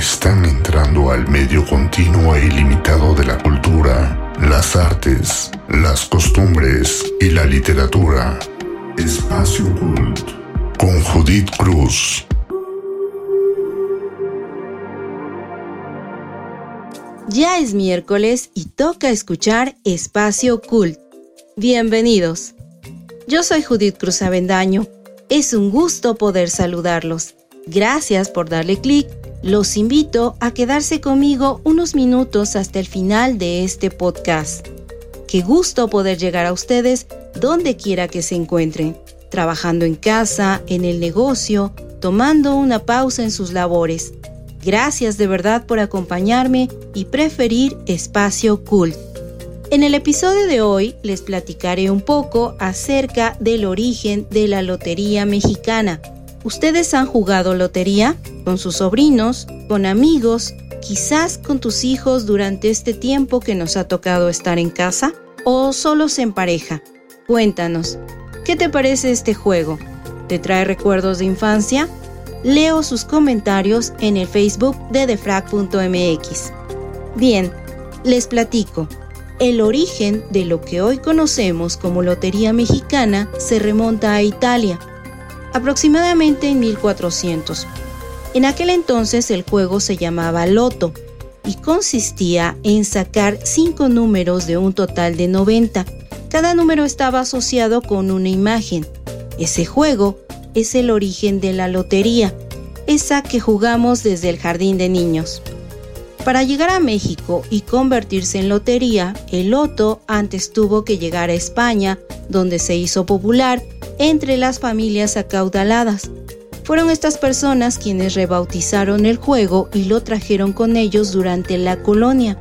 están entrando al medio continuo e ilimitado de la cultura, las artes, las costumbres y la literatura. Espacio Cult con Judith Cruz. Ya es miércoles y toca escuchar Espacio Cult. Bienvenidos. Yo soy Judith Cruz Avendaño. Es un gusto poder saludarlos. Gracias por darle clic. Los invito a quedarse conmigo unos minutos hasta el final de este podcast. Qué gusto poder llegar a ustedes donde quiera que se encuentren, trabajando en casa, en el negocio, tomando una pausa en sus labores. Gracias de verdad por acompañarme y preferir Espacio Cult. En el episodio de hoy les platicaré un poco acerca del origen de la Lotería Mexicana. ¿Ustedes han jugado lotería? ¿Con sus sobrinos? ¿Con amigos? ¿Quizás con tus hijos durante este tiempo que nos ha tocado estar en casa? ¿O solos en pareja? Cuéntanos, ¿qué te parece este juego? ¿Te trae recuerdos de infancia? Leo sus comentarios en el Facebook de defrag.mx. Bien, les platico. El origen de lo que hoy conocemos como Lotería Mexicana se remonta a Italia, aproximadamente en 1400. En aquel entonces el juego se llamaba Loto y consistía en sacar cinco números de un total de 90. Cada número estaba asociado con una imagen. Ese juego es el origen de la lotería, esa que jugamos desde el jardín de niños. Para llegar a México y convertirse en lotería, el loto antes tuvo que llegar a España, donde se hizo popular entre las familias acaudaladas. Fueron estas personas quienes rebautizaron el juego y lo trajeron con ellos durante la colonia,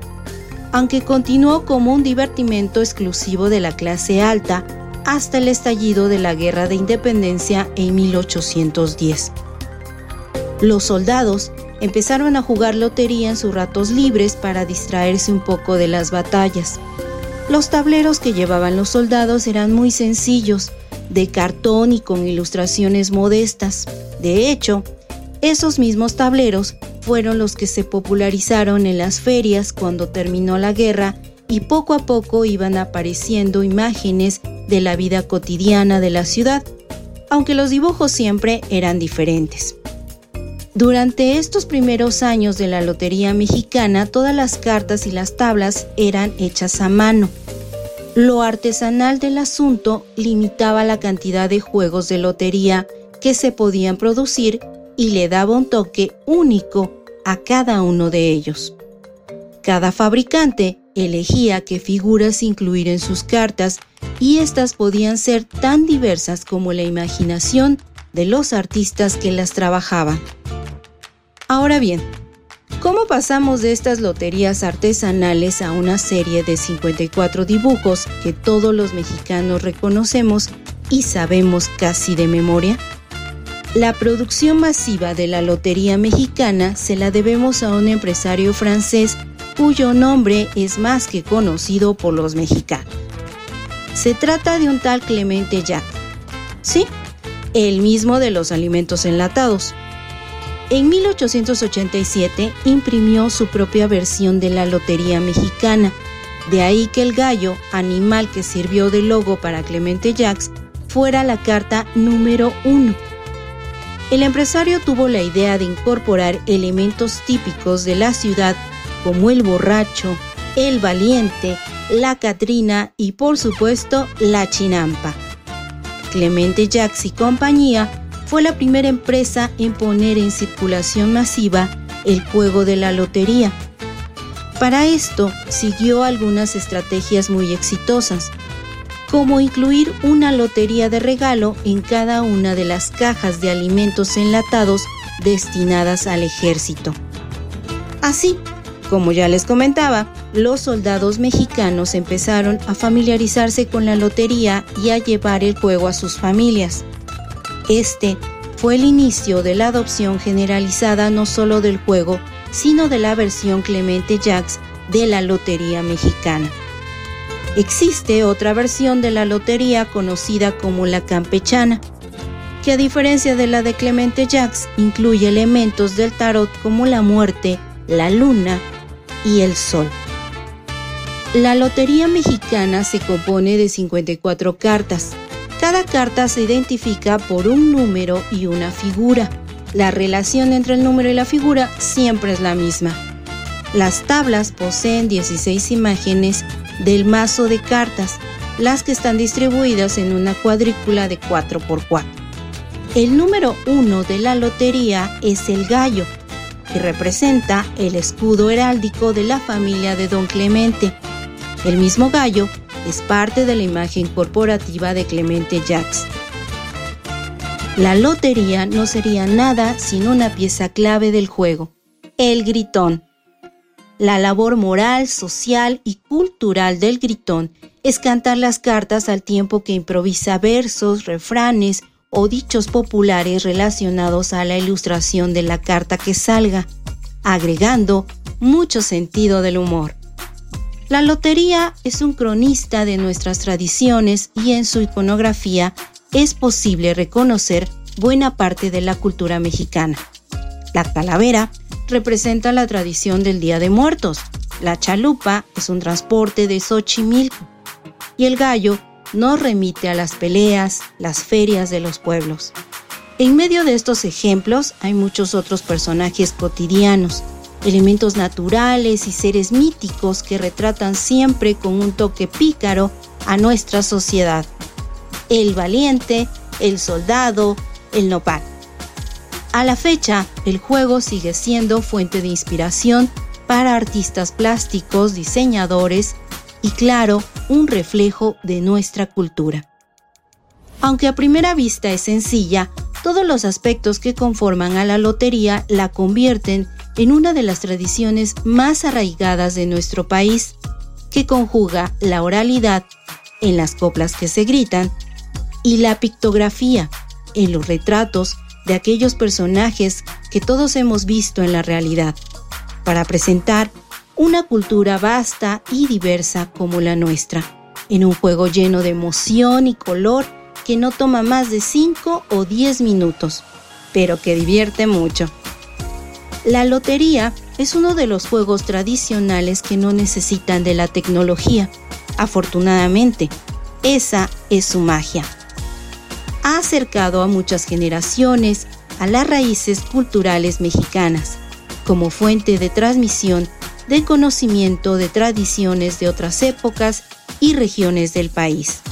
aunque continuó como un divertimento exclusivo de la clase alta hasta el estallido de la Guerra de Independencia en 1810. Los soldados empezaron a jugar lotería en sus ratos libres para distraerse un poco de las batallas. Los tableros que llevaban los soldados eran muy sencillos, de cartón y con ilustraciones modestas. De hecho, esos mismos tableros fueron los que se popularizaron en las ferias cuando terminó la guerra y poco a poco iban apareciendo imágenes de la vida cotidiana de la ciudad, aunque los dibujos siempre eran diferentes. Durante estos primeros años de la Lotería Mexicana, todas las cartas y las tablas eran hechas a mano. Lo artesanal del asunto limitaba la cantidad de juegos de lotería que se podían producir y le daba un toque único a cada uno de ellos. Cada fabricante elegía qué figuras incluir en sus cartas y éstas podían ser tan diversas como la imaginación de los artistas que las trabajaban. Ahora bien, ¿cómo pasamos de estas loterías artesanales a una serie de 54 dibujos que todos los mexicanos reconocemos y sabemos casi de memoria? La producción masiva de la Lotería Mexicana se la debemos a un empresario francés cuyo nombre es más que conocido por los mexicanos. Se trata de un tal Clemente Jack. Sí, el mismo de los alimentos enlatados. En 1887 imprimió su propia versión de la Lotería Mexicana. De ahí que el gallo, animal que sirvió de logo para Clemente Jacks, fuera la carta número uno. El empresario tuvo la idea de incorporar elementos típicos de la ciudad como el borracho, el valiente, la Catrina y por supuesto la chinampa. Clemente Jacks y compañía fue la primera empresa en poner en circulación masiva el juego de la lotería. Para esto siguió algunas estrategias muy exitosas, como incluir una lotería de regalo en cada una de las cajas de alimentos enlatados destinadas al ejército. Así, como ya les comentaba, los soldados mexicanos empezaron a familiarizarse con la lotería y a llevar el juego a sus familias. Este fue el inicio de la adopción generalizada no solo del juego, sino de la versión Clemente Jacks de la Lotería Mexicana. Existe otra versión de la lotería conocida como la campechana. que a diferencia de la de Clemente Jacks incluye elementos del tarot como la muerte, la luna y el sol. La Lotería Mexicana se compone de 54 cartas. Cada carta se identifica por un número y una figura. La relación entre el número y la figura siempre es la misma. Las tablas poseen 16 imágenes del mazo de cartas, las que están distribuidas en una cuadrícula de 4x4. El número 1 de la lotería es el gallo, que representa el escudo heráldico de la familia de Don Clemente. El mismo gallo es parte de la imagen corporativa de Clemente Jacks. La lotería no sería nada sin una pieza clave del juego, el gritón. La labor moral, social y cultural del gritón es cantar las cartas al tiempo que improvisa versos, refranes o dichos populares relacionados a la ilustración de la carta que salga, agregando mucho sentido del humor. La lotería es un cronista de nuestras tradiciones y en su iconografía es posible reconocer buena parte de la cultura mexicana. La calavera representa la tradición del Día de Muertos, la chalupa es un transporte de Xochimilco y el gallo nos remite a las peleas, las ferias de los pueblos. En medio de estos ejemplos hay muchos otros personajes cotidianos, elementos naturales y seres míticos que retratan siempre con un toque pícaro a nuestra sociedad. El valiente, el soldado, el nopal. A la fecha, el juego sigue siendo fuente de inspiración para artistas plásticos, diseñadores y claro, un reflejo de nuestra cultura. Aunque a primera vista es sencilla, todos los aspectos que conforman a la lotería la convierten en una de las tradiciones más arraigadas de nuestro país, que conjuga la oralidad en las coplas que se gritan y la pictografía en los retratos de aquellos personajes que todos hemos visto en la realidad, para presentar una cultura vasta y diversa como la nuestra, en un juego lleno de emoción y color que no toma más de 5 o 10 minutos, pero que divierte mucho. La lotería es uno de los juegos tradicionales que no necesitan de la tecnología. Afortunadamente, esa es su magia. Ha acercado a muchas generaciones a las raíces culturales mexicanas, como fuente de transmisión de conocimiento de tradiciones de otras épocas y regiones del país.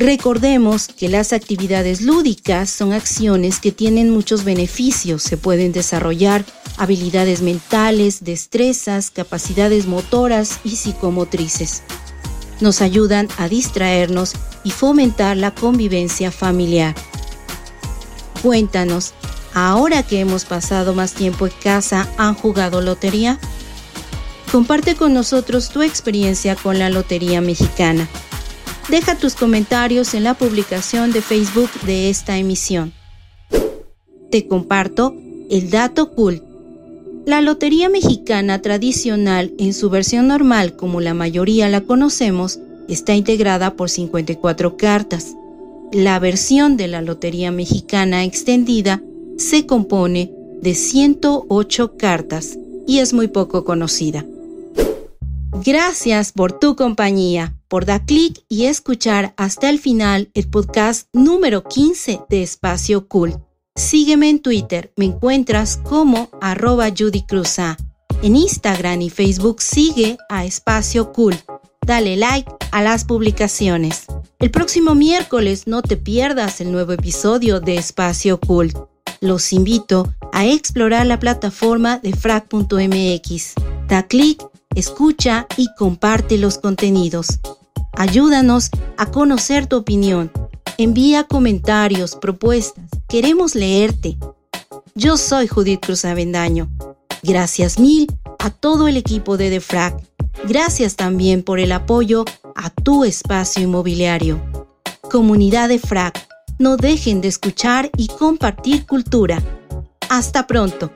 Recordemos que las actividades lúdicas son acciones que tienen muchos beneficios. Se pueden desarrollar habilidades mentales, destrezas, capacidades motoras y psicomotrices. Nos ayudan a distraernos y fomentar la convivencia familiar. Cuéntanos, ahora que hemos pasado más tiempo en casa, ¿han jugado lotería? Comparte con nosotros tu experiencia con la Lotería Mexicana. Deja tus comentarios en la publicación de Facebook de esta emisión. Te comparto el dato cool. La Lotería Mexicana tradicional en su versión normal como la mayoría la conocemos está integrada por 54 cartas. La versión de la Lotería Mexicana extendida se compone de 108 cartas y es muy poco conocida. Gracias por tu compañía por dar clic y escuchar hasta el final el podcast número 15 de Espacio Cool. Sígueme en Twitter, me encuentras como arroba Judy En Instagram y Facebook sigue a Espacio Cool. Dale like a las publicaciones. El próximo miércoles no te pierdas el nuevo episodio de Espacio Cool. Los invito a explorar la plataforma de frac.mx. Da clic, escucha y comparte los contenidos. Ayúdanos a conocer tu opinión. Envía comentarios, propuestas. Queremos leerte. Yo soy Judith Cruz Avendaño. Gracias mil a todo el equipo de DeFrac. Gracias también por el apoyo a tu espacio inmobiliario. Comunidad de FRAC, no dejen de escuchar y compartir cultura. Hasta pronto.